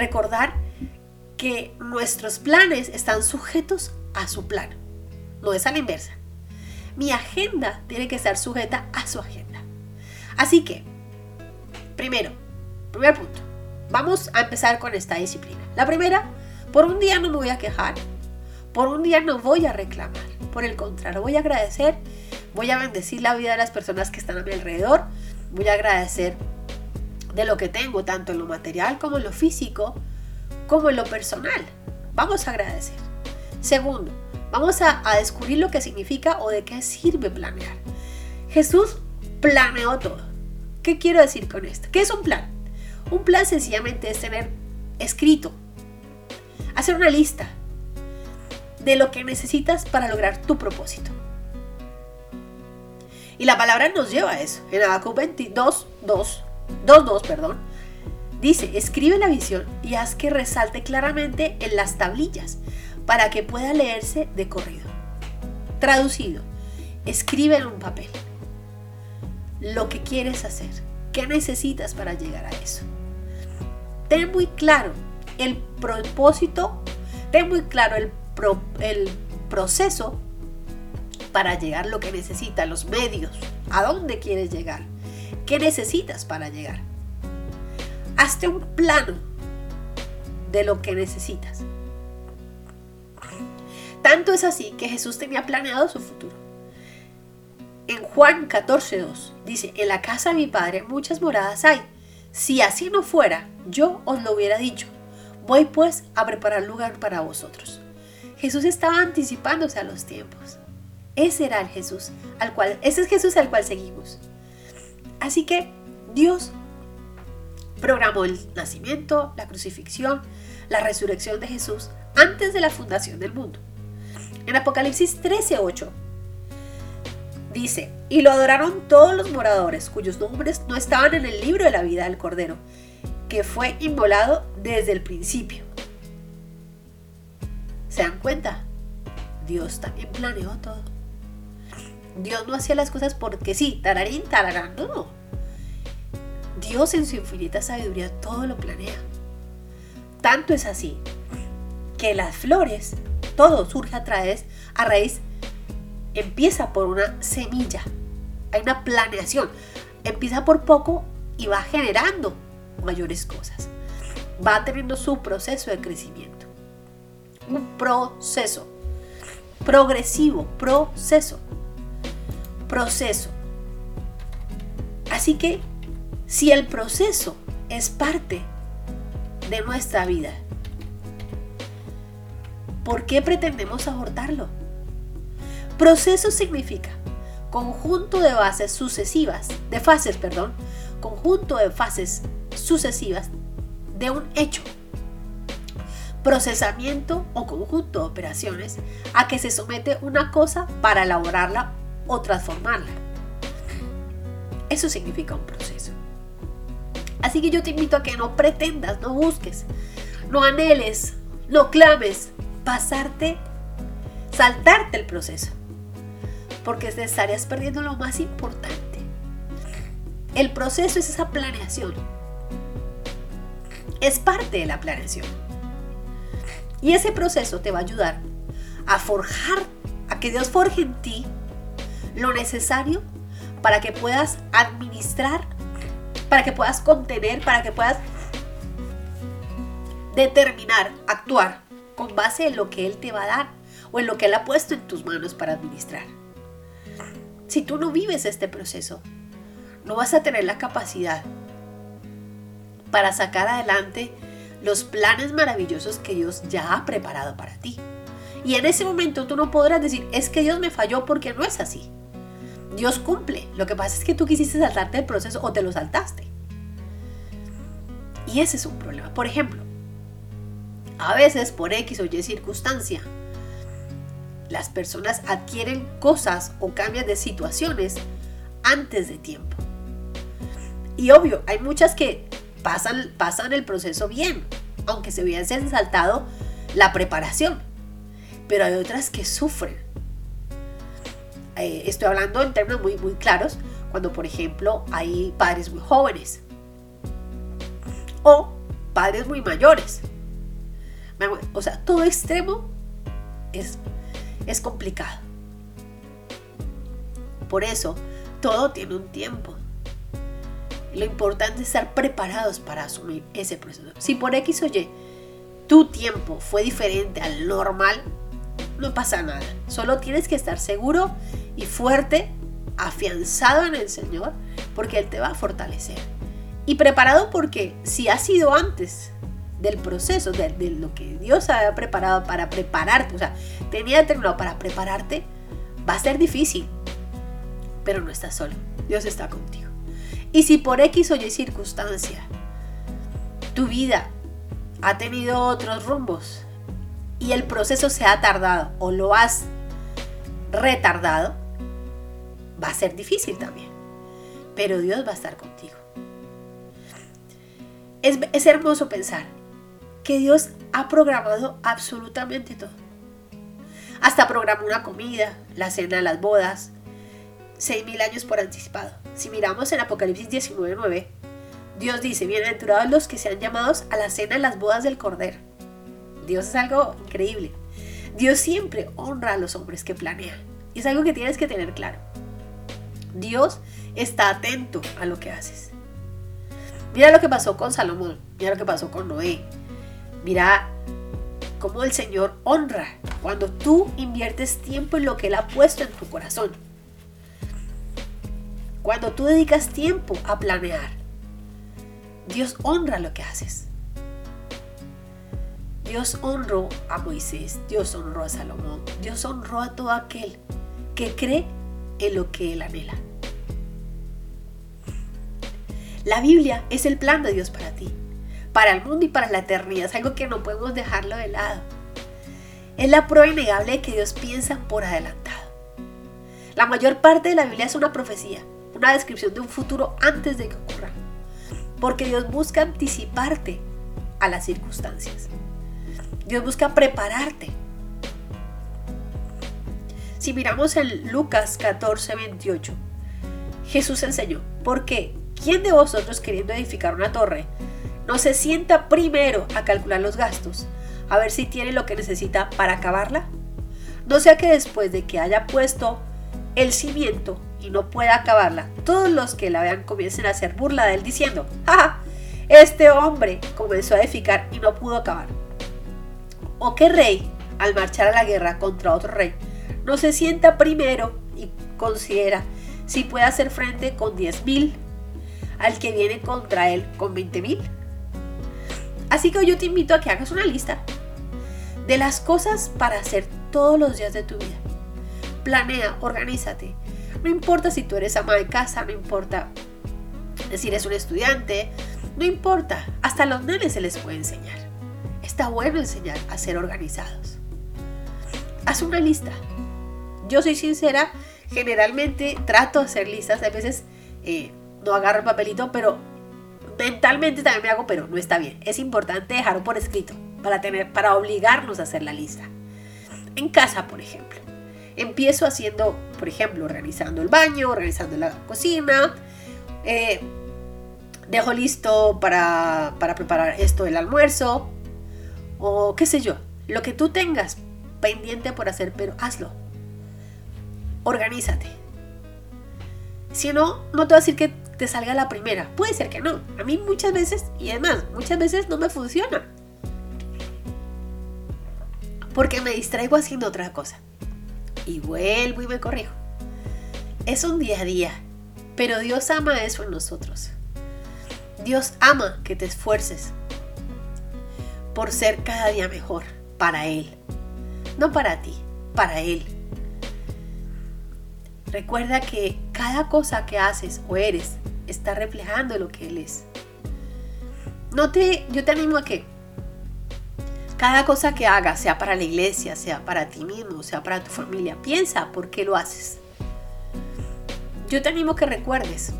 Recordar que nuestros planes están sujetos a su plan, no es a la inversa. Mi agenda tiene que estar sujeta a su agenda. Así que, primero, primer punto, vamos a empezar con esta disciplina. La primera, por un día no me voy a quejar, por un día no voy a reclamar, por el contrario, voy a agradecer, voy a bendecir la vida de las personas que están a mi alrededor, voy a agradecer de lo que tengo, tanto en lo material como en lo físico, como en lo personal. Vamos a agradecer. Segundo, vamos a, descubrir lo que significa o de qué sirve planear. Jesús planeó todo. ¿Qué quiero decir con esto? ¿Qué es un plan? Un plan sencillamente es tener escrito, hacer una lista de lo que necesitas para lograr tu propósito. Y la palabra nos lleva a eso. En Habacuc 22, 2, 2.2, perdón, dice, escribe la visión y haz que resalte claramente en las tablillas para que pueda leerse de corrido. Traducido, escribe en un papel lo que quieres hacer, qué necesitas para llegar a eso. Ten muy claro el propósito, ten muy claro el, el proceso para llegar lo que necesitas, los medios, a dónde quieres llegar. ¿Qué necesitas para llegar? Hazte un plano de lo que necesitas. Tanto es así que Jesús tenía planeado su futuro. En Juan 14.2 dice, en la casa de mi padre muchas moradas hay. Si así no fuera, yo os lo hubiera dicho. Voy pues a preparar lugar para vosotros. Jesús estaba anticipándose a los tiempos. Ese era el Jesús al cual, ese es Jesús al cual seguimos. Así que Dios programó el nacimiento, la crucifixión, la resurrección de Jesús antes de la fundación del mundo. En Apocalipsis 13:8 dice, y lo adoraron todos los moradores cuyos nombres no estaban en el libro de la vida del Cordero, que fue inmolado desde el principio. ¿Se dan cuenta? Dios también planeó todo. Dios no hacía las cosas porque sí, tararín, tararán, no. Dios en su infinita sabiduría todo lo planea. Tanto es así que las flores, todo surge a través, a raíz, empieza por una semilla. Hay una planeación. Empieza por poco y va generando mayores cosas. Va teniendo su proceso de crecimiento. Un proceso. Progresivo, proceso proceso. Así que si el proceso es parte de nuestra vida, ¿por qué pretendemos abortarlo? Proceso significa conjunto de bases sucesivas, de fases, perdón, conjunto de fases sucesivas de un hecho. Procesamiento o conjunto de operaciones a que se somete una cosa para elaborarla o transformarla. Eso significa un proceso. Así que yo te invito a que no pretendas, no busques, no anheles, no clames, pasarte, saltarte el proceso. Porque estarías perdiendo lo más importante. El proceso es esa planeación. Es parte de la planeación. Y ese proceso te va a ayudar a forjar, a que Dios forje en ti lo necesario para que puedas administrar, para que puedas contener, para que puedas determinar, actuar con base en lo que Él te va a dar o en lo que Él ha puesto en tus manos para administrar. Si tú no vives este proceso, no vas a tener la capacidad para sacar adelante los planes maravillosos que Dios ya ha preparado para ti. Y en ese momento tú no podrás decir, es que Dios me falló porque no es así. Dios cumple. Lo que pasa es que tú quisiste saltarte el proceso o te lo saltaste. Y ese es un problema. Por ejemplo, a veces por X o Y circunstancia, las personas adquieren cosas o cambian de situaciones antes de tiempo. Y obvio, hay muchas que pasan, pasan el proceso bien, aunque se hubiesen saltado la preparación. Pero hay otras que sufren eh, estoy hablando en términos muy, muy claros, cuando por ejemplo hay padres muy jóvenes o padres muy mayores. O sea, todo extremo es, es complicado. Por eso, todo tiene un tiempo. Lo importante es estar preparados para asumir ese proceso. Si por X o Y tu tiempo fue diferente al normal, no pasa nada. Solo tienes que estar seguro y fuerte, afianzado en el Señor, porque Él te va a fortalecer. Y preparado porque si ha sido antes del proceso, de, de, lo que Dios había preparado para prepararte, o sea, tenía determinado para prepararte, va a ser difícil, pero no estás solo, Dios está contigo. Y si por X o Y circunstancia tu vida ha tenido otros rumbos y el proceso se ha tardado o lo has retardado, va a ser difícil también. Pero Dios va a estar contigo. Es, es hermoso pensar que Dios ha programado absolutamente todo. Hasta programó una comida, la cena, las bodas, seis mil años por anticipado. Si miramos en Apocalipsis 19.9, Dios dice, bienaventurados los que sean llamados a la cena en las bodas del Cordero. Dios es algo increíble. Dios siempre honra a los hombres que planean. Y es algo que tienes que tener claro. Dios está atento a lo que haces. Mira lo que pasó con Salomón, mira lo que pasó con Noé, Mira cómo el Señor honra cuando tú inviertes tiempo en lo que Él ha puesto en tu corazón. Cuando tú dedicas tiempo a planear, Dios honra lo que haces. Dios honró a Moisés, Dios honró a Salomón, Dios honró a todo aquel que cree en lo que Él anhela. La Biblia es el plan de Dios para ti para el mundo y para la eternidad. Es algo que no podemos dejarlo de lado. Es la prueba innegable de que Dios piensa por adelantado. La mayor parte de la Biblia es una profecía, una descripción de un futuro antes de que ocurra. Porque Dios busca anticiparte a las circunstancias. Dios busca prepararte. Si miramos en Lucas 14, 28, Jesús enseñó, porque ¿quién de vosotros queriendo edificar una torre no se sienta primero a calcular los gastos, a ver si tiene lo que necesita para acabarla? No sea que después de que haya puesto el cimiento y no pueda acabarla, todos los que la vean comiencen a hacer burla de él diciendo, ¡Ja! Este hombre comenzó a edificar y no pudo acabar. ¿O qué rey, al marchar a la guerra contra otro rey, no se sienta primero y considera si puede hacer frente con 10.000 al que viene contra él con 20.000? Así que yo te invito a que hagas una lista de las cosas para hacer todos los días de tu vida. Planea, organízate. No importa si tú eres ama de casa, no importa si eres un estudiante, no importa. Hasta los nenes se les puede enseñar. Está bueno enseñar a ser organizados. Haz una lista. Yo soy sincera, generalmente trato de hacer listas. A veces eh, no agarro el papelito, pero mentalmente también me hago, pero no está bien. Es importante dejarlo por escrito para, tener, para obligarnos a hacer la lista. En casa, por ejemplo. Empiezo haciendo, por ejemplo, organizando el baño, organizando la cocina. Eh, dejo listo para, para preparar esto, el almuerzo. O qué sé yo. Lo que tú tengas pendiente por hacer, pero hazlo. Organízate. Si no, no te voy a decir que te salga la primera. Puede ser que no. A mí muchas veces, y además, muchas veces no me funciona. Porque me distraigo haciendo otra cosa. Y vuelvo y me corrijo. Es un día a día. Pero Dios ama eso en nosotros. Dios ama que te esfuerces por ser cada día mejor para Él. No para ti, para Él. Recuerda que cada cosa que haces o eres está reflejando lo que Él es. No te, yo te animo a que cada cosa que hagas, sea para la iglesia, sea para ti mismo, sea para tu familia, piensa por qué lo haces. Yo te animo a que recuerdes,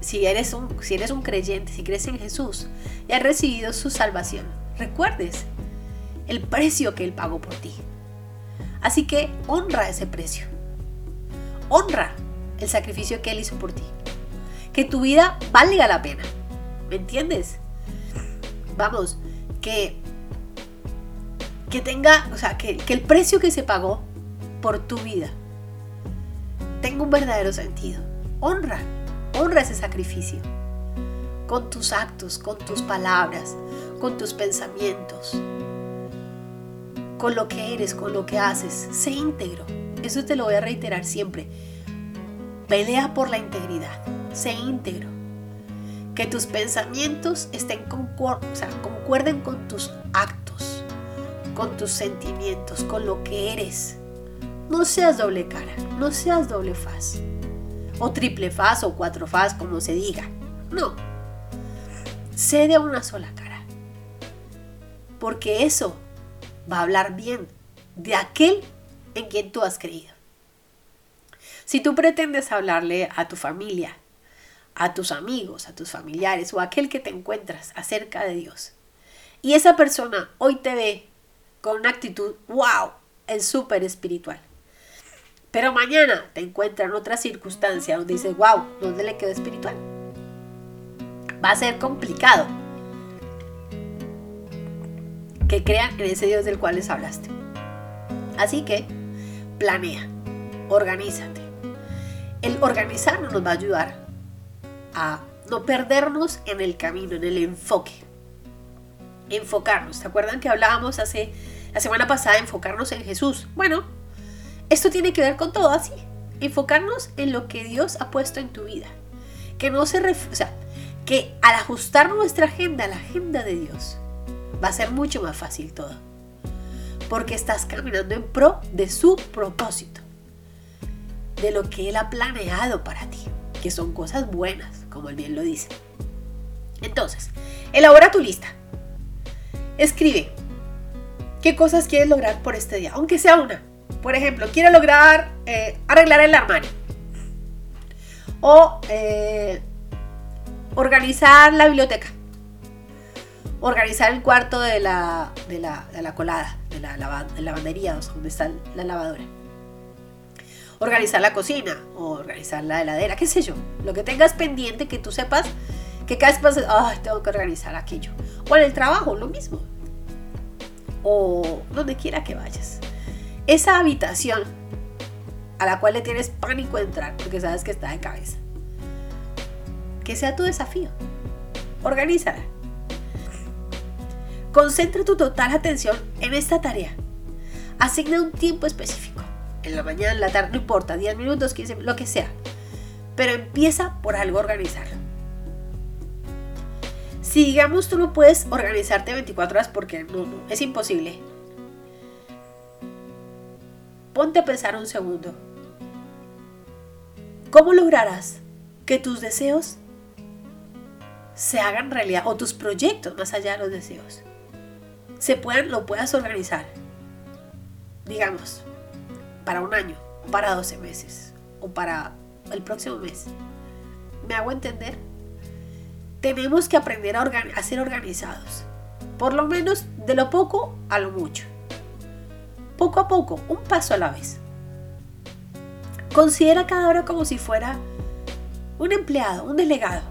si eres un, si eres un creyente, si crees en Jesús y has recibido su salvación, recuerdes el precio que Él pagó por ti. Así que honra ese precio. Honra el sacrificio que Él hizo por ti. Que tu vida valga la pena. ¿Me entiendes? Vamos, que, que tenga, o sea, que, que el precio que se pagó por tu vida tenga un verdadero sentido. Honra, honra ese sacrificio con tus actos, con tus palabras, con tus pensamientos, con lo que eres, con lo que haces. Sé íntegro. Eso te lo voy a reiterar siempre. Pelea por la integridad. Sé íntegro. Que tus pensamientos estén concuerden con tus actos, con tus sentimientos, con lo que eres. No seas doble cara, no seas doble faz. O triple faz o cuatro faz, como se diga. No. Sé de una sola cara. Porque eso va a hablar bien de aquel en quien tú has creído. Si tú pretendes hablarle a tu familia, a tus amigos, a tus familiares o a aquel que te encuentras acerca de Dios, y esa persona hoy te ve con una actitud, wow, es súper espiritual. Pero mañana te encuentra en otra circunstancia donde dices, wow, ¿dónde le quedó espiritual? Va a ser complicado que crean en ese Dios del cual les hablaste. Así que planea, organízate. El organizarnos nos va a ayudar a no perdernos en el camino, en el enfoque. Enfocarnos. ¿Se acuerdan que hablábamos hace la semana pasada de enfocarnos en Jesús? Bueno, esto tiene que ver con todo así. Enfocarnos en lo que Dios ha puesto en tu vida. Que no se sea, que al ajustar nuestra agenda a la agenda de Dios, va a ser mucho más fácil todo. Porque estás caminando en pro de su propósito, de lo que Él ha planeado para ti, que son cosas buenas, como Él bien lo dice. Entonces, elabora tu lista. Escribe qué cosas quieres lograr por este día, aunque sea una. Por ejemplo, quiero lograr eh, arreglar el armario. O eh, organizar la biblioteca organizar el cuarto de la, de la, de la colada, de la, lavandería, donde está la lavadora. Organizar la cocina o organizar la heladera, qué sé yo. Lo que tengas pendiente que tú sepas que cada vez vas, ay, tengo que organizar aquello. O en el trabajo, lo mismo. O donde quiera que vayas. Esa habitación a la cual le tienes pánico entrar porque sabes que está de cabeza. Que sea tu desafío. Organízala. Concentra tu total atención en esta tarea. Asigna un tiempo específico. En la mañana, en la tarde, no importa, 10 minutos, 15, lo que sea. Pero empieza por algo organizar. Si digamos tú no puedes organizarte 24 horas porque no, no, es imposible. Ponte a pensar un segundo. ¿Cómo lograrás que tus deseos se hagan realidad o tus proyectos más allá de los deseos? Se puedan, lo puedas organizar. Digamos, para un año, para 12 meses o para el próximo mes. ¿Me hago entender? Tenemos que aprender a, a ser organizados. Por lo menos de lo poco a lo mucho. Poco a poco, un paso a la vez. Considera cada hora como si fuera un empleado, un delegado.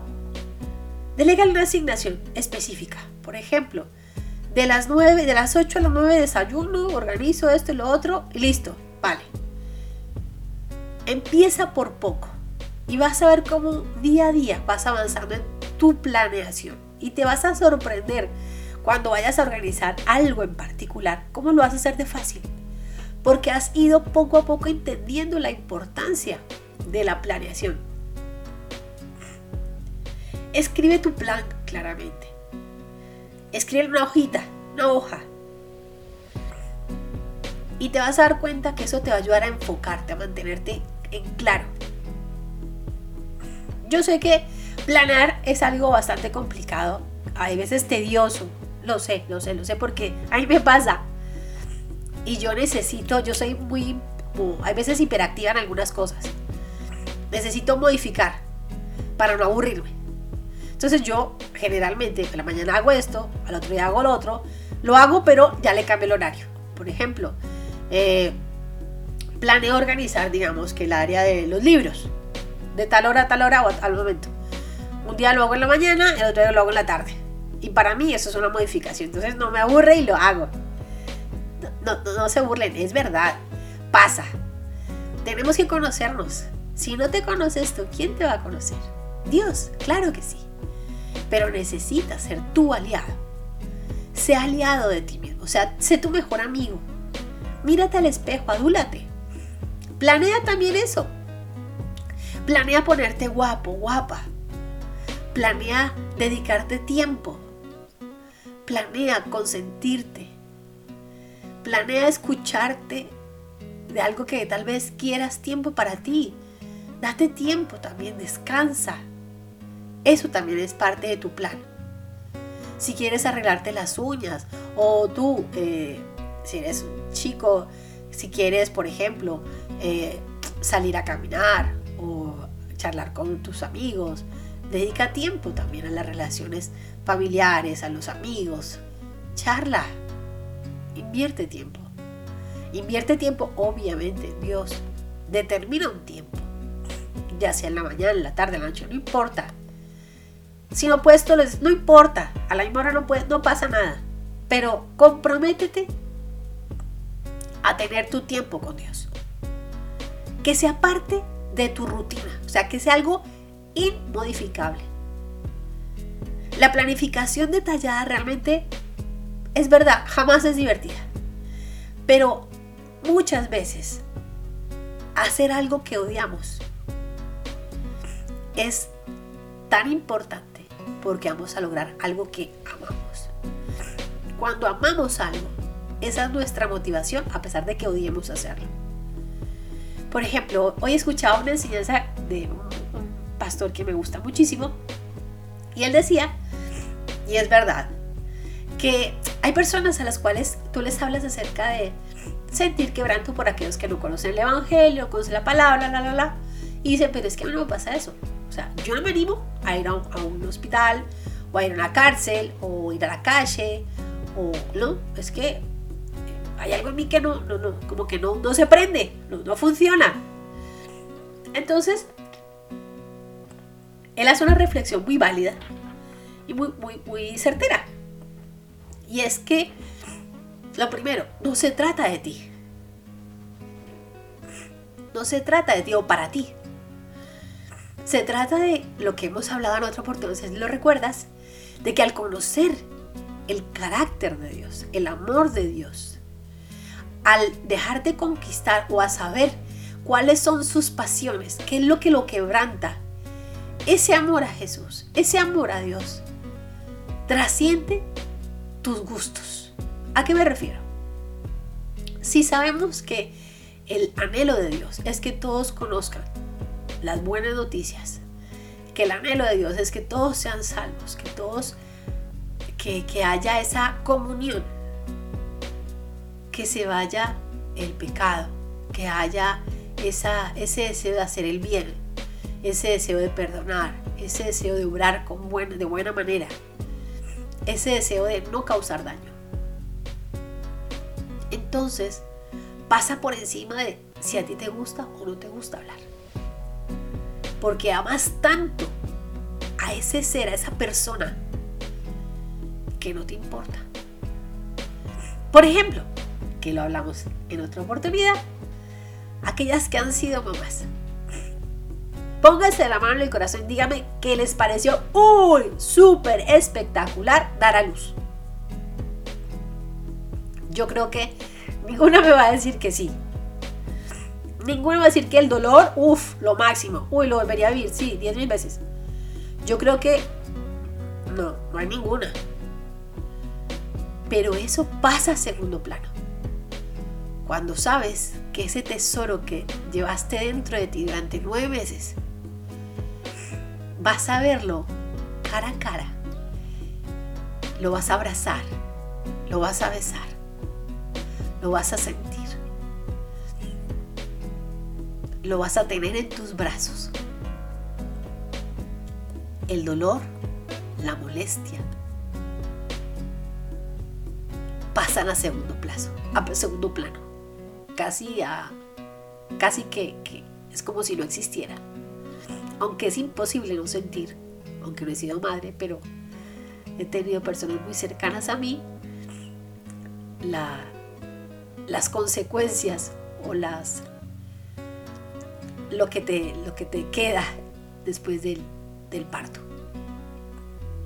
Delega una asignación específica. Por ejemplo, de las 9, de las 8 a las 9 desayuno, organizo esto y lo otro y listo, vale. Empieza por poco y vas a ver cómo día a día vas avanzando en tu planeación y te vas a sorprender cuando vayas a organizar algo en particular, cómo lo vas a hacer de fácil, porque has ido poco a poco entendiendo la importancia de la planeación. Escribe tu plan claramente. Escribe una hojita, una hoja. Y te vas a dar cuenta que eso te va a ayudar a enfocarte, a mantenerte en claro. Yo sé que planear es algo bastante complicado, hay veces tedioso, lo sé, lo sé, lo sé porque a me pasa. Y yo necesito, yo soy muy, hay veces hiperactiva en algunas cosas. Necesito modificar para no aburrirme. Entonces yo generalmente a la mañana hago esto, al otro día hago lo otro, lo hago pero ya le cambio el horario. Por ejemplo, eh, planeo organizar, digamos, que el área de los libros, de tal hora a tal hora o al momento. Un día lo hago en la mañana, el otro día lo hago en la tarde. Y para mí eso es una modificación. Entonces no me aburre y lo hago. No, no, no se burlen, es verdad. Pasa. Tenemos que conocernos. Si no te conoces tú, ¿quién te va a conocer? Dios, claro que sí. Pero necesitas ser tu aliado. Sé aliado de ti mismo. O sea, sé tu mejor amigo. Mírate al espejo, adúlate. Planea también eso. Planea ponerte guapo, guapa. Planea dedicarte tiempo. Planea consentirte. Planea escucharte de algo que tal vez quieras tiempo para ti. Date tiempo también, descansa. Eso también es parte de tu plan. Si quieres arreglarte las uñas o tú, eh, si eres un chico, si quieres, por ejemplo, eh, salir a caminar o charlar con tus amigos, dedica tiempo también a las relaciones familiares, a los amigos. Charla, invierte tiempo. Invierte tiempo, obviamente, Dios determina un tiempo, ya sea en la mañana, en la tarde, en la noche, no importa. Si no puedes, no importa, a la misma hora no, no pasa nada, pero comprométete a tener tu tiempo con Dios. Que sea parte de tu rutina, o sea, que sea algo inmodificable. La planificación detallada realmente es verdad, jamás es divertida. Pero muchas veces hacer algo que odiamos es tan importante porque vamos a lograr algo que amamos. Cuando amamos algo, esa es nuestra motivación a pesar de que odiemos hacerlo. Por ejemplo, hoy he escuchado una enseñanza de un, pastor que me gusta muchísimo y él decía, y es verdad, que hay personas a las cuales tú les hablas acerca de sentir quebranto por aquellos que no conocen el Evangelio, conocen la palabra, la, la, la. Y dicen, pero es que a mí no me pasa eso. O sea, yo no me animo a ir a un, hospital, o a ir a una cárcel, o ir a la calle, o no, es que hay algo en mí que no, no, no como que no, no se prende, no, no funciona. Entonces, él hace una reflexión muy válida y muy, muy, muy certera. Y es que, lo primero, no se trata de ti. No se trata de ti o para ti. Se trata de lo que hemos hablado en otra oportunidad, si lo recuerdas, de que al conocer el carácter de Dios, el amor de Dios, al dejarte conquistar o a saber cuáles son sus pasiones, qué es lo que lo quebranta, ese amor a Jesús, ese amor a Dios, trasciende tus gustos. ¿A qué me refiero? Si sabemos que el anhelo de Dios es que todos conozcan las buenas noticias, que el anhelo de Dios es que todos sean salvos, que todos, que, haya esa comunión, que se vaya el pecado, que haya esa, ese deseo de hacer el bien, ese deseo de perdonar, ese deseo de obrar con de buena manera, ese deseo de no causar daño. Entonces, pasa por encima de si a ti te gusta o no te gusta hablar. Porque amas tanto a ese ser, a esa persona, que no te importa. Por ejemplo, que lo hablamos en otra oportunidad, aquellas que han sido mamás. Pónganse la mano en el corazón y dígame qué les pareció uy, súper espectacular dar a luz. Yo creo que ninguna me va a decir que sí. Ninguna va a decir que el dolor, uff, lo máximo. Uy, lo volvería a vivir, sí, diez mil veces. Yo creo que no, no hay ninguna. Pero eso pasa a segundo plano. Cuando sabes que ese tesoro que llevaste dentro de ti durante nueve meses vas a verlo cara a cara, lo vas a abrazar, lo vas a besar, lo vas a sentir, lo vas a tener en tus brazos. El dolor, la molestia, pasan a segundo plazo, a segundo plano, casi a, casi que, es como si no existiera aunque es imposible no sentir aunque no he sido madre, pero he tenido personas muy cercanas a mí, las consecuencias o las lo que te, lo que te queda después del, del parto.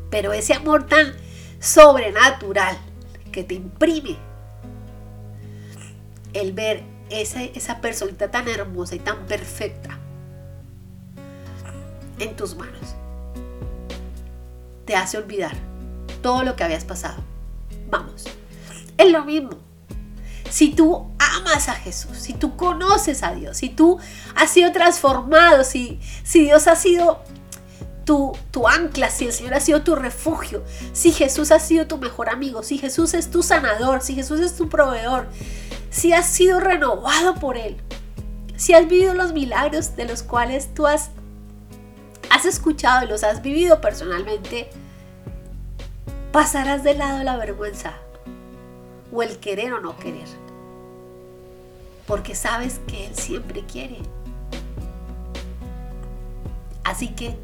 Pero ese amor tan sobrenatural que te imprime el ver esa, esa personita tan hermosa y tan perfecta en tus manos te hace olvidar todo lo que habías pasado. Vamos, es lo mismo. Si tú amas a Jesús, si tú conoces a Dios, si tú has sido transformado, si, si Dios ha sido tu, tu, ancla, si el Señor ha sido tu refugio, si Jesús ha sido tu mejor amigo, si Jesús es tu sanador, si Jesús es tu proveedor, si has sido renovado por Él, si has vivido los milagros de los cuales tú has, has escuchado y los has vivido personalmente, pasarás de lado la vergüenza o el querer o no querer. Porque sabes que Él siempre quiere. Así que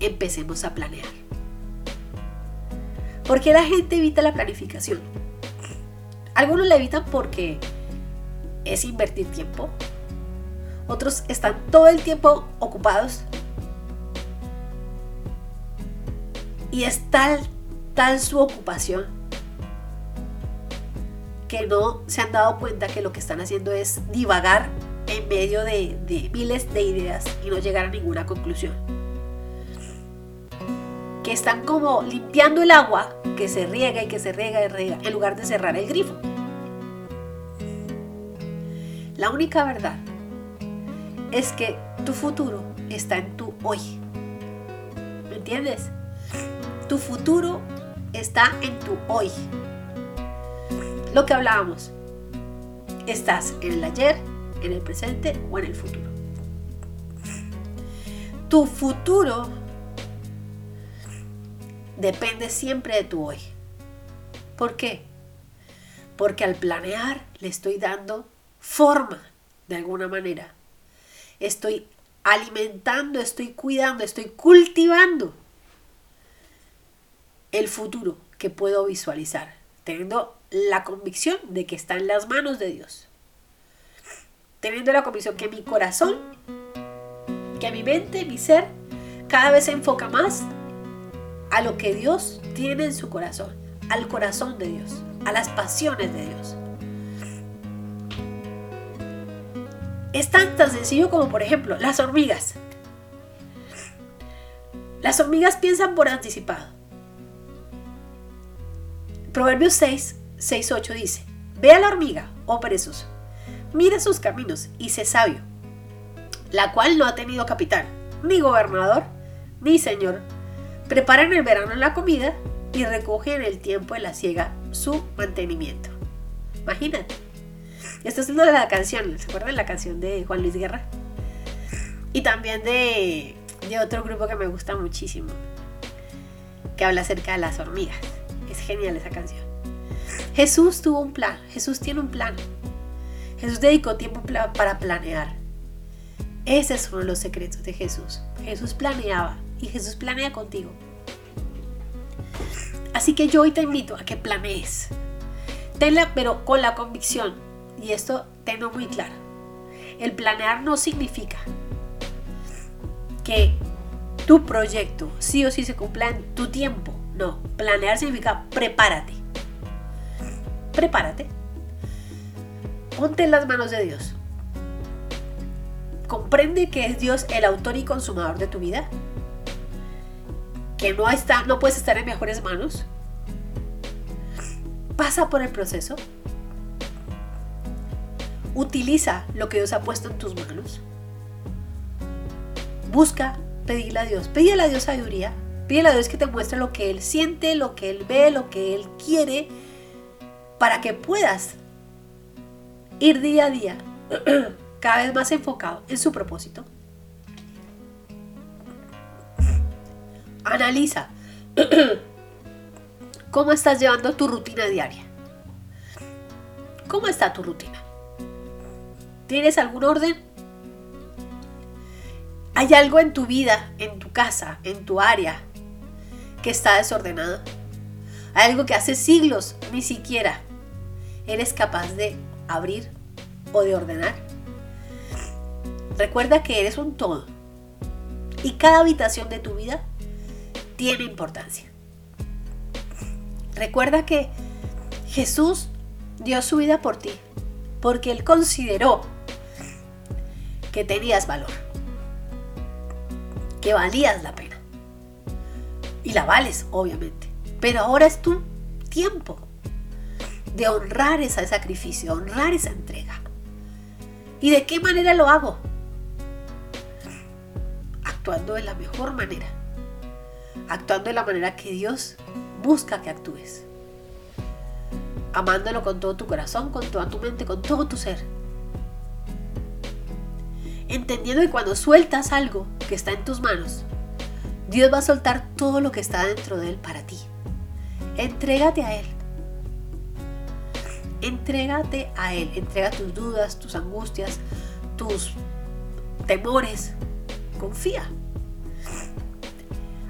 empecemos a planear. ¿Por qué la gente evita la planificación? Algunos la evitan porque es invertir tiempo. Otros están todo el tiempo ocupados. Y es tal, tal su ocupación que no se han dado cuenta que lo que están haciendo es divagar en medio de, miles de ideas y no llegar a ninguna conclusión que están como limpiando el agua que se riega y que se riega y riega en lugar de cerrar el grifo. La única verdad es que tu futuro está en tu hoy. ¿Me entiendes? Tu futuro está en tu hoy. Lo que hablábamos. Estás en el ayer, en el presente o en el futuro. Tu futuro depende siempre de tu hoy. ¿Por qué? Porque al planear le estoy dando forma de alguna manera. Estoy alimentando, estoy cuidando, estoy cultivando el futuro que puedo visualizar, teniendo la convicción de que está en las manos de Dios. Teniendo la convicción que mi corazón, que mi mente, mi ser, cada vez se enfoca más a lo que Dios tiene en su corazón, al corazón de Dios, a las pasiones de Dios. Es tan, tan sencillo como, por ejemplo, las hormigas. Las hormigas piensan por anticipado. Proverbios 6, 6, 8 dice, Ve a la hormiga, oh perezoso, mira sus caminos y sé sabio, la cual no ha tenido capitán, ni gobernador, ni señor, Prepara en el verano la comida y recoge en el tiempo de la siega su mantenimiento. Imagínate. Esto es una de la canción, ¿se acuerdan la canción de Juan Luis Guerra? Y también de, de otro grupo que me gusta muchísimo, que habla acerca de las hormigas. Es genial esa canción. Jesús tuvo un plan, Jesús tiene un plan. Jesús dedicó tiempo para planear. Ese es uno de los secretos de Jesús. Jesús planeaba y Jesús planea contigo. Así que yo hoy te invito a que planees. Tenla, pero con la convicción. Y esto tengo muy claro. El planear no significa que tu proyecto sí o sí se cumpla en tu tiempo. No, planear significa prepárate. Prepárate. Ponte en las manos de Dios. Comprende que es Dios el autor y consumador de tu vida que no, está, no puedes estar en mejores manos. Pasa por el proceso. Utiliza lo que Dios ha puesto en tus manos. Busca pedirle a Dios. Pídele a Dios sabiduría. Pídele a Dios que te muestre lo que Él siente, lo que Él ve, lo que Él quiere, para que puedas ir día a día cada vez más enfocado en su propósito. Analiza cómo estás llevando tu rutina diaria. ¿Cómo está tu rutina? ¿Tienes algún orden? Hay algo en tu vida, en tu casa, en tu área, que está desordenado. Hay algo que hace siglos ni siquiera eres capaz de abrir o de ordenar. Recuerda que eres un todo y cada habitación de tu vida tiene importancia. Recuerda que Jesús dio su vida por ti porque Él consideró que tenías valor, que valías la pena. Y la vales, obviamente. Pero ahora es tu tiempo de honrar ese sacrificio, honrar esa entrega. ¿Y de qué manera lo hago? Actuando de la mejor manera. Actuando de la manera que Dios busca que actúes. Amándolo con todo tu corazón, con toda tu mente, con todo tu ser. Entendiendo que cuando sueltas algo que está en tus manos, Dios va a soltar todo lo que está dentro de Él para ti. Entrégate a Él. Entrégate a Él. Entrega tus dudas, tus angustias, tus temores. Confía.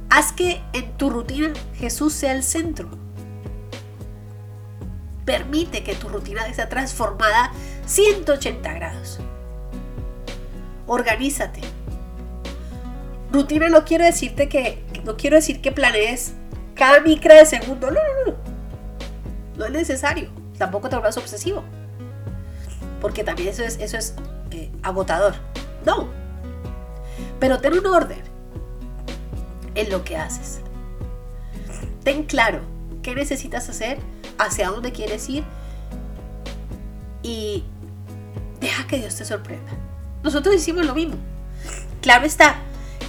Haz que en tu rutina Jesús sea el centro. Permite que tu rutina sea transformada 180 grados. Organízate. Rutina no quiero decirte que no quiero decir que planees cada micra de segundo. No, no, no. No es necesario. Tampoco te vuelvas obsesivo. Porque también eso es, eso es eh, agotador. No. Pero ten un orden en lo que haces. Ten claro qué necesitas hacer, hacia dónde quieres ir y deja que Dios te sorprenda. Nosotros hicimos lo mismo. Claro está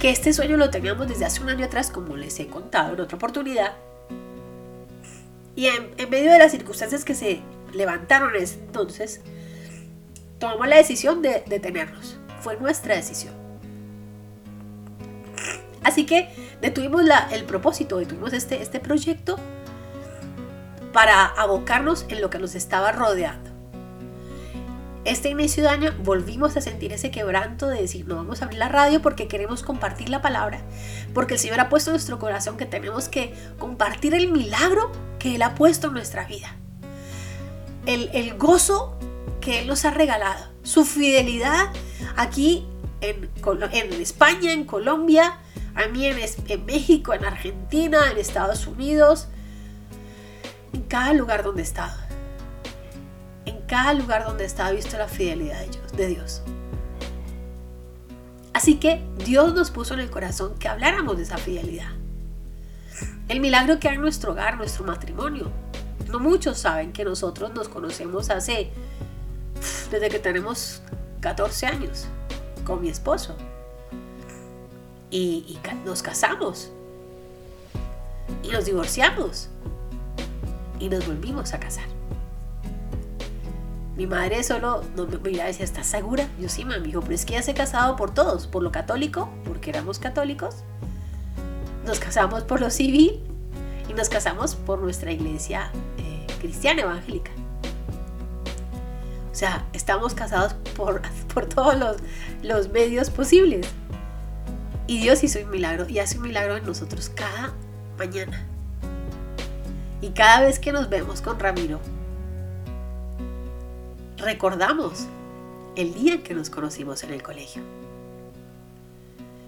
que este sueño lo teníamos desde hace un año atrás, como les he contado en otra oportunidad. Y en, medio de las circunstancias que se levantaron en ese entonces, tomamos la decisión de detenernos. Fue nuestra decisión. Así que detuvimos el propósito, detuvimos este, este proyecto para abocarnos en lo que nos estaba rodeando. Este inicio de año volvimos a sentir ese quebranto de decir, no vamos a abrir la radio porque queremos compartir la palabra, porque el Señor ha puesto en nuestro corazón que tenemos que compartir el milagro que Él ha puesto en nuestra vida. El, el gozo que Él nos ha regalado, su fidelidad aquí en, en España, en Colombia, a mí en, en México, en Argentina, en Estados Unidos, en cada lugar donde he estado. En cada lugar donde he estado visto la fidelidad de Dios. Así que Dios nos puso en el corazón que habláramos de esa fidelidad. El milagro que hay en nuestro hogar, nuestro matrimonio. No muchos saben que nosotros nos conocemos hace, desde que tenemos 14 años, con mi esposo y, nos casamos y nos divorciamos y nos volvimos a casar. Mi madre solo y decía, ¿estás segura? Yo sí, me dijo, pero es que ya se ha casado por todos, por lo católico, porque éramos católicos, nos casamos por lo civil y nos casamos por nuestra iglesia eh, cristiana evangélica. O sea, estamos casados por, por todos los, los medios posibles. Y Dios hizo un milagro y hace un milagro en nosotros cada mañana. Y cada vez que nos vemos con Ramiro, recordamos el día en que nos conocimos en el colegio.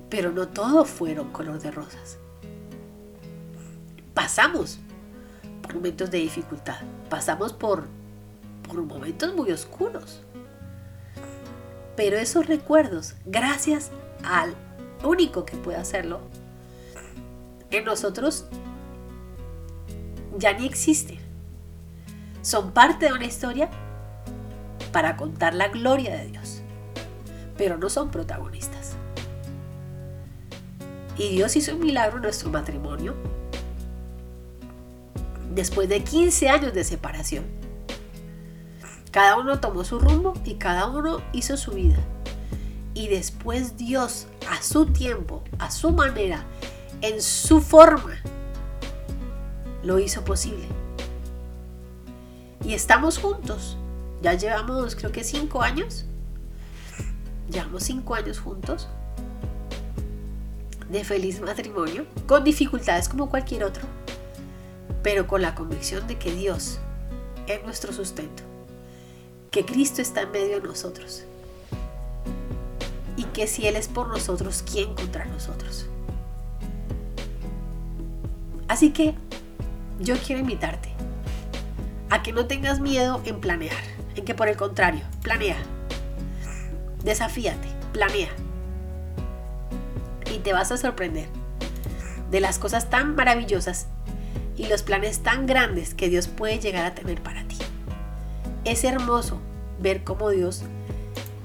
Pero no todo fueron color de rosas. Pasamos por momentos de dificultad, pasamos por, por momentos muy oscuros. Pero esos recuerdos, gracias al único que puede hacerlo, en nosotros ya ni existen. Son parte de una historia para contar la gloria de Dios, pero no son protagonistas. Y Dios hizo un milagro en nuestro matrimonio después de 15 años de separación. Cada uno tomó su rumbo y cada uno hizo su vida. Y después Dios a su tiempo, a su manera, en su forma, lo hizo posible. Y estamos juntos. Ya llevamos, creo que cinco años. Llevamos cinco años juntos. de feliz matrimonio, con dificultades como cualquier otro, pero con la convicción de que Dios es nuestro sustento, que Cristo está en medio de nosotros y que si Él es por nosotros, ¿quién contra nosotros? Así que yo quiero invitarte a que no tengas miedo en planear, en que por el contrario, planea, desafíate, planea y te vas a sorprender de las cosas tan maravillosas y los planes tan grandes que Dios puede llegar a tener para ti. Es hermoso ver cómo Dios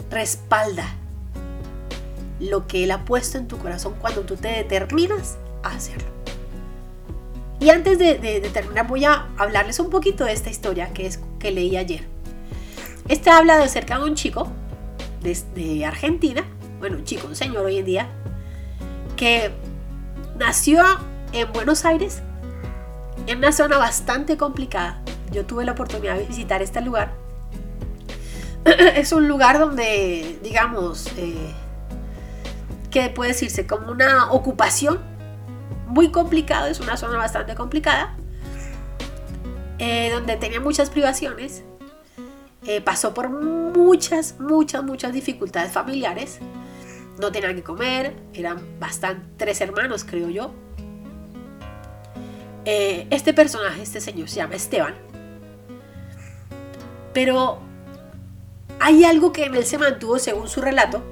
respalda lo que Él ha puesto en tu corazón cuando tú te determinas a hacerlo. Y antes de, terminar voy a hablarles un poquito de esta historia que, es, que leí ayer. Este habla de acerca de un chico de Argentina, bueno, un chico, un señor hoy en día, que nació en Buenos Aires, en una zona bastante complicada. Yo tuve la oportunidad de visitar este lugar. es un lugar donde, digamos, eh, que puede decirse como una ocupación muy complicado, es una zona bastante complicada, eh, donde tenía muchas privaciones, eh, pasó por muchas, muchas, muchas dificultades familiares, no tenían que comer, eran bastante, tres hermanos creo yo. Eh, este personaje, este señor, se llama Esteban, pero hay algo que en él se mantuvo según su relato,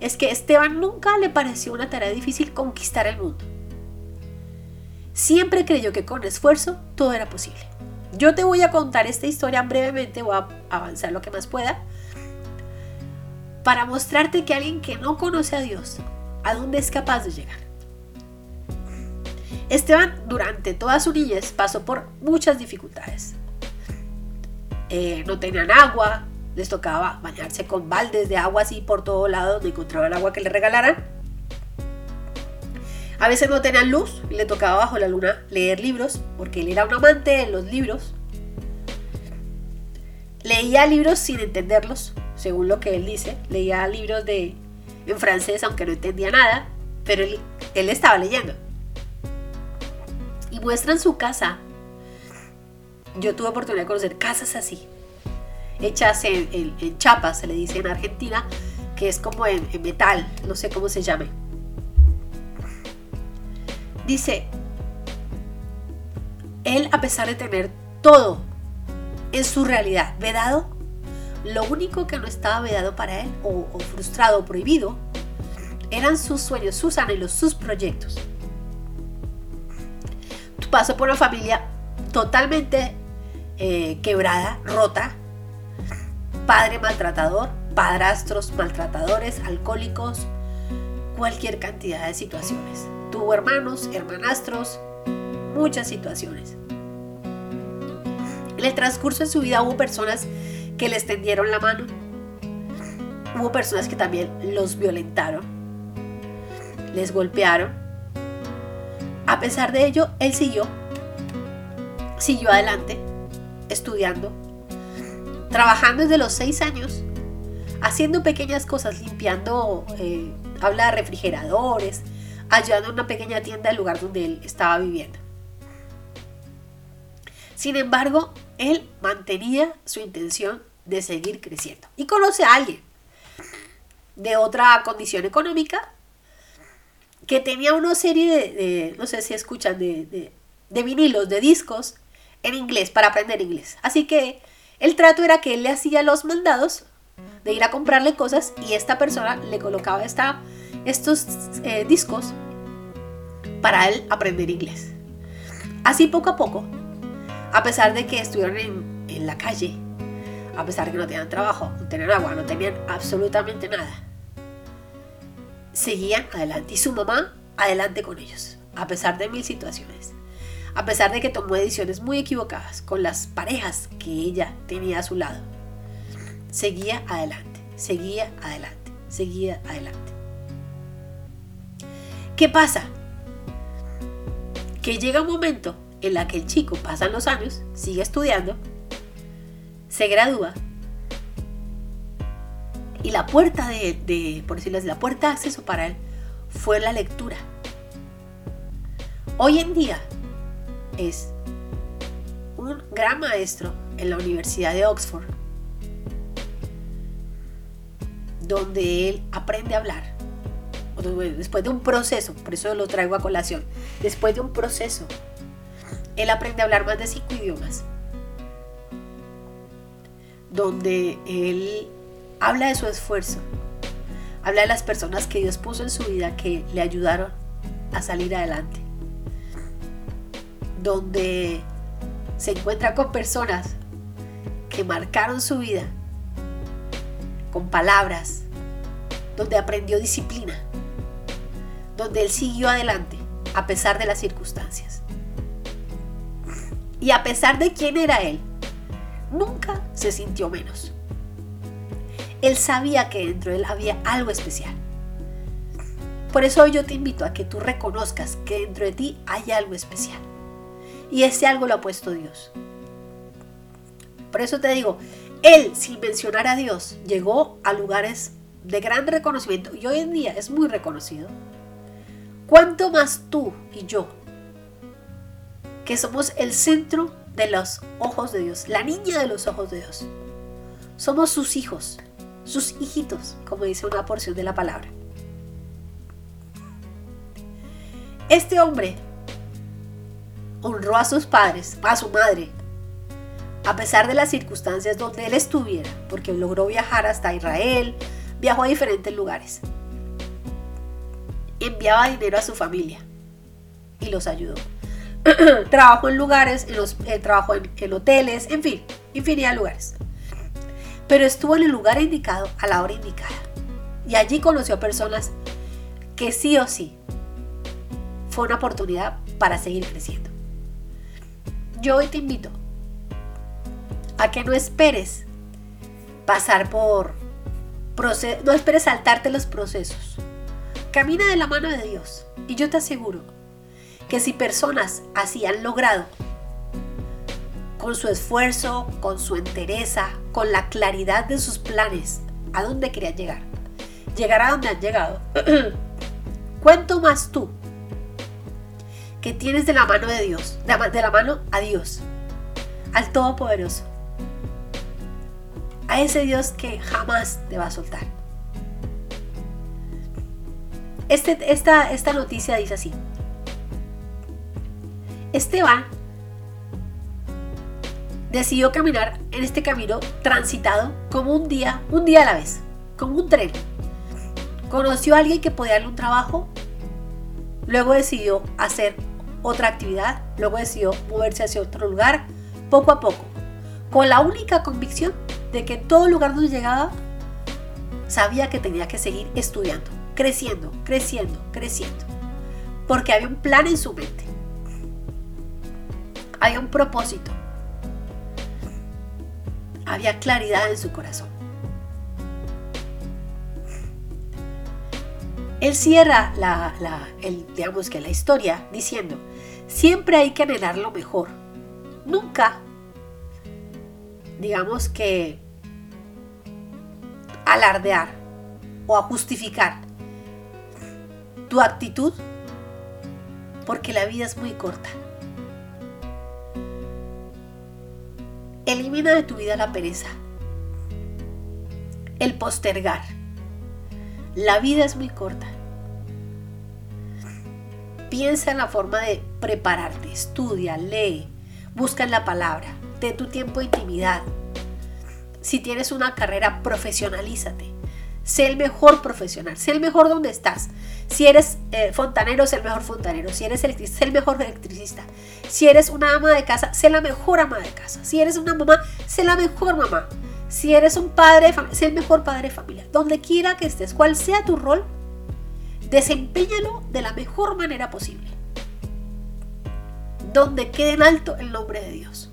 es que Esteban nunca le pareció una tarea difícil conquistar el mundo. Siempre creyó que con esfuerzo todo era posible. Yo te voy a contar esta historia brevemente, voy a avanzar lo que más pueda, para mostrarte que alguien que no conoce a Dios, ¿a dónde es capaz de llegar? Esteban durante toda su niñez pasó por muchas dificultades. Eh, no tenían agua, les tocaba bañarse con baldes de agua así por todo lado donde encontraban agua que le regalaran. A veces no tenían luz y le tocaba bajo la luna leer libros, porque él era un amante de los libros. Leía libros sin entenderlos, según lo que él dice. Leía libros de, en francés, aunque no entendía nada, pero él, él estaba leyendo. Y muestra en su casa. Yo tuve oportunidad de conocer casas así, hechas en, chapas, se le dice en Argentina, que es como en, metal, no sé cómo se llame. Dice, él a pesar de tener todo en su realidad vedado, lo único que no estaba vedado para él, o, frustrado o prohibido, eran sus sueños, sus anhelos, sus proyectos. Paso por una familia totalmente eh, quebrada, rota, padre maltratador, padrastros maltratadores, alcohólicos, cualquier cantidad de situaciones. Tuvo hermanos, hermanastros, muchas situaciones. En el transcurso de su vida hubo personas que les tendieron la mano. Hubo personas que también los violentaron, les golpearon. A pesar de ello, él siguió, siguió adelante, estudiando, trabajando desde los seis años, haciendo pequeñas cosas, limpiando, eh, habla de refrigeradores, ayudando en una pequeña tienda del lugar donde él estaba viviendo. Sin embargo, él mantenía su intención de seguir creciendo. Y conoce a alguien de otra condición económica que tenía una serie de, no sé si escuchan, de, de vinilos, de discos en inglés para aprender inglés. Así que el trato era que él le hacía los mandados de ir a comprarle cosas y esta persona le colocaba esta, estos eh, discos para él aprender inglés. Así poco a poco, a pesar de que estuvieron en, en la calle, a pesar de que no tenían trabajo, no tenían agua, no tenían absolutamente nada, seguían adelante y su mamá adelante con ellos, a pesar de mil situaciones a pesar de que tomó decisiones muy equivocadas con las parejas que ella tenía a su lado. Seguía adelante, seguía adelante, seguía adelante. ¿Qué pasa? Que llega un momento en la que el chico pasan los años, sigue estudiando, se gradúa y la puerta de, por decirlo así, la puerta de acceso para él fue la lectura Hoy en día es un gran maestro en la Universidad de Oxford, donde él aprende a hablar. Después de un proceso, por eso lo traigo a colación, después de un proceso, él aprende a hablar más de cinco idiomas, donde él habla de su esfuerzo, habla de las personas que Dios puso en su vida que le ayudaron a salir adelante donde se encuentra con personas que marcaron su vida con palabras, donde aprendió disciplina, donde él siguió adelante a pesar de las circunstancias. Y a pesar de quién era él, nunca se sintió menos. Él sabía que dentro de él había algo especial. Por eso hoy yo te invito a que tú reconozcas que dentro de ti hay algo especial. Y ese algo lo ha puesto Dios. Por eso te digo, él, sin mencionar a Dios, llegó a lugares de gran reconocimiento y hoy en día es muy reconocido. ¿Cuánto más tú y yo, que somos el centro de los ojos de Dios, la niña de los ojos de Dios? Somos sus hijos, sus hijitos, como dice una porción de la palabra. Este hombre honró a sus padres, a su madre, a pesar de las circunstancias donde él estuviera, porque logró viajar hasta Israel, viajó a diferentes lugares. Enviaba dinero a su familia y los ayudó. trabajó en lugares, en los, eh, trabajó en, hoteles, en fin, infinidad de lugares. Pero estuvo en el lugar indicado a la hora indicada. Y allí conoció a personas que sí o sí fue una oportunidad para seguir creciendo. Yo hoy te invito a que no esperes pasar por procesos, no esperes saltarte los procesos. Camina de la mano de Dios y yo te aseguro que si personas así han logrado con su esfuerzo, con su entereza, con la claridad de sus planes, a dónde querían llegar, llegar a donde han llegado. ¿Cuánto más tú que tienes de la mano de Dios, de la mano a Dios, al Todopoderoso, a ese Dios que jamás te va a soltar. Este, esta, esta noticia dice así. Esteban decidió caminar en este camino transitado como un día, un día a la vez, como un tren. Conoció a alguien que podía darle un trabajo, luego decidió hacer otra actividad, luego decidió moverse hacia otro lugar, poco a poco, con la única convicción de que todo lugar donde llegaba sabía que tenía que seguir estudiando, creciendo, creciendo, creciendo, porque había un plan en su mente, había un propósito, había claridad en su corazón. Él cierra la, el, digamos que la historia diciendo, siempre hay que anhelar lo mejor. Nunca, digamos que, alardear o a justificar tu actitud porque la vida es muy corta. Elimina de tu vida la pereza, el postergar la vida es muy corta. Piensa en la forma de prepararte, estudia, lee, busca en la palabra, ten tu tiempo de intimidad. Si tienes una carrera, profesionalízate. Sé el mejor profesional, sé el mejor donde estás. Si eres eh, fontanero, sé el mejor fontanero. Si eres electricista, sé el mejor electricista. Si eres una ama de casa, sé la mejor ama de casa. Si eres una mamá, sé la mejor mamá. Si eres un padre sé el mejor padre de familia. Donde quiera que estés, cual sea tu rol, desempeñalo de la mejor manera posible. Donde quede en alto el nombre de Dios.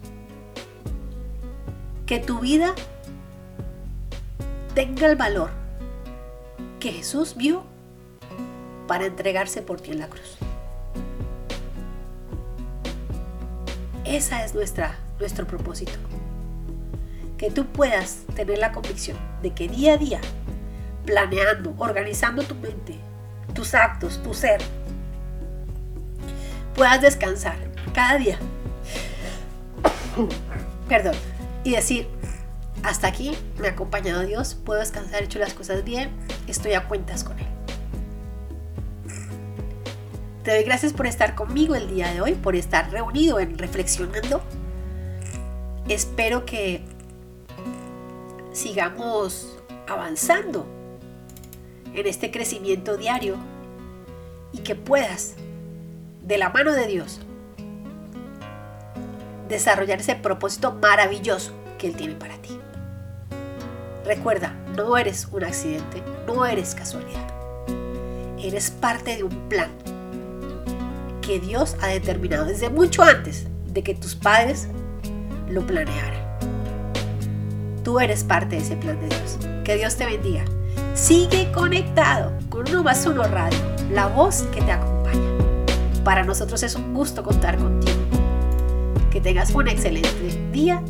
Que tu vida tenga el valor que Jesús vio para entregarse por ti en la cruz. Esa es nuestra, nuestro propósito que tú puedas tener la convicción de que día a día, planeando, organizando tu mente, tus actos, tu ser, puedas descansar cada día. Perdón. Y decir, hasta aquí me ha acompañado Dios, puedo descansar, he hecho las cosas bien, estoy a cuentas con Él. Te doy gracias por estar conmigo el día de hoy, por estar reunido en reflexionando. Espero que sigamos avanzando en este crecimiento diario y que puedas, de la mano de Dios, desarrollar ese propósito maravilloso que Él tiene para ti. Recuerda, no eres un accidente, no eres casualidad. Eres parte de un plan que Dios ha determinado desde mucho antes de que tus padres lo planearan. Tú eres parte de ese plan de Dios. Que Dios te bendiga. Sigue conectado con Uno más Uno Radio, la voz que te acompaña. Para nosotros es un gusto contar contigo. Que tengas un excelente día